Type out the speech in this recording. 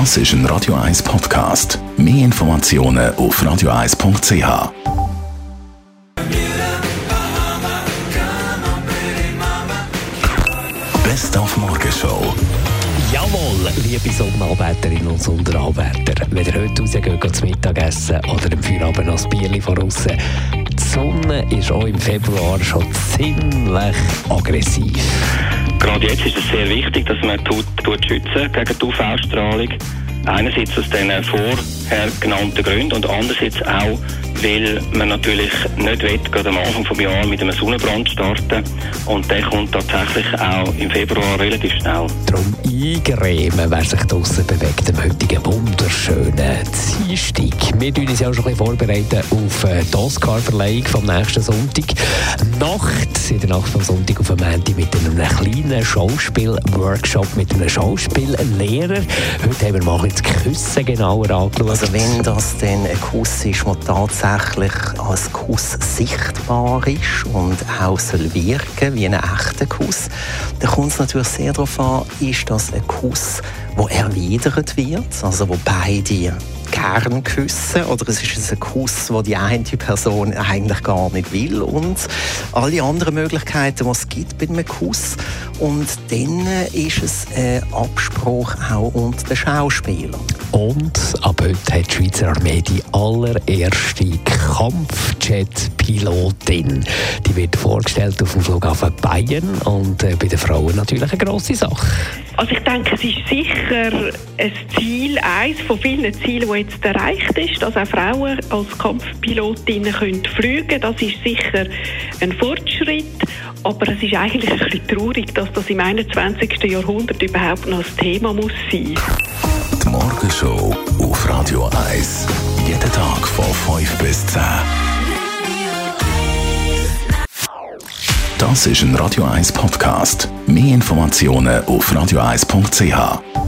Das ist ein Radio 1 Podcast. Mehr Informationen auf radio1.ch. Best auf Morgenshow. Jawohl, liebe Sonnenanwärterinnen und Sonnenanwärter, wenn ihr heute rausgeht zum Mittagessen oder im Feierabend noch ein Bierchen von außen, die Sonne ist auch im Februar schon ziemlich aggressiv. Gerade jetzt ist es sehr wichtig, dass man tut, tut schützen gegen die UV-Strahlung. Einerseits aus den vorher genannten Gründen und andererseits auch, weil man natürlich nicht will, gerade am Anfang des Jahres mit einem Sonnenbrand starten. Und der kommt tatsächlich auch im Februar relativ schnell. Darum eingremen, wer sich draussen bewegt, am heutigen wunderschönen Dienstag. Wir tun uns ja auch schon ein vorbereiten auf äh, die Oscar-Verleihung vom nächsten Sonntag. Nacht, in der Nacht vom Sonntag auf dem Montag mit einem kleinen Schauspiel-Workshop mit einem Schauspiellehrer. Heute haben wir mal das Küssen genauer angeschaut. Also wenn das dann ein Kuss ist, der tatsächlich als Kuss sichtbar ist und auch soll wirken wie ein echter Kuss, dann kommt es natürlich sehr darauf an, ist das ein Kuss, der erwidert wird, also wo beide gern küssen oder es ist ein Kuss, wo die eine Person eigentlich gar nicht will und alle anderen Möglichkeiten, die es gibt bei einem Kuss und dann ist es ein Abspruch auch unter den Schauspielern. Und ab heute hat die Schweizer Armee die allererste Kampfjet-Pilotin. Die wird vorgestellt auf dem Flughafen Bayern und äh, bei den Frauen natürlich eine grosse Sache. Also ich denke, es ist sicher ein Ziel, eines von vielen Zielen, jetzt erreicht ist, dass auch Frauen als Kampfpilotinnen können fliegen können. Das ist sicher ein Fortschritt. Aber es ist eigentlich ein bisschen traurig, dass das im 21. Jahrhundert überhaupt noch ein Thema muss sein. Die Morgenshow auf Radio 1. Jeden Tag von 5 bis 10. Das ist ein Radio 1 Podcast. Mehr Informationen auf radio1.ch.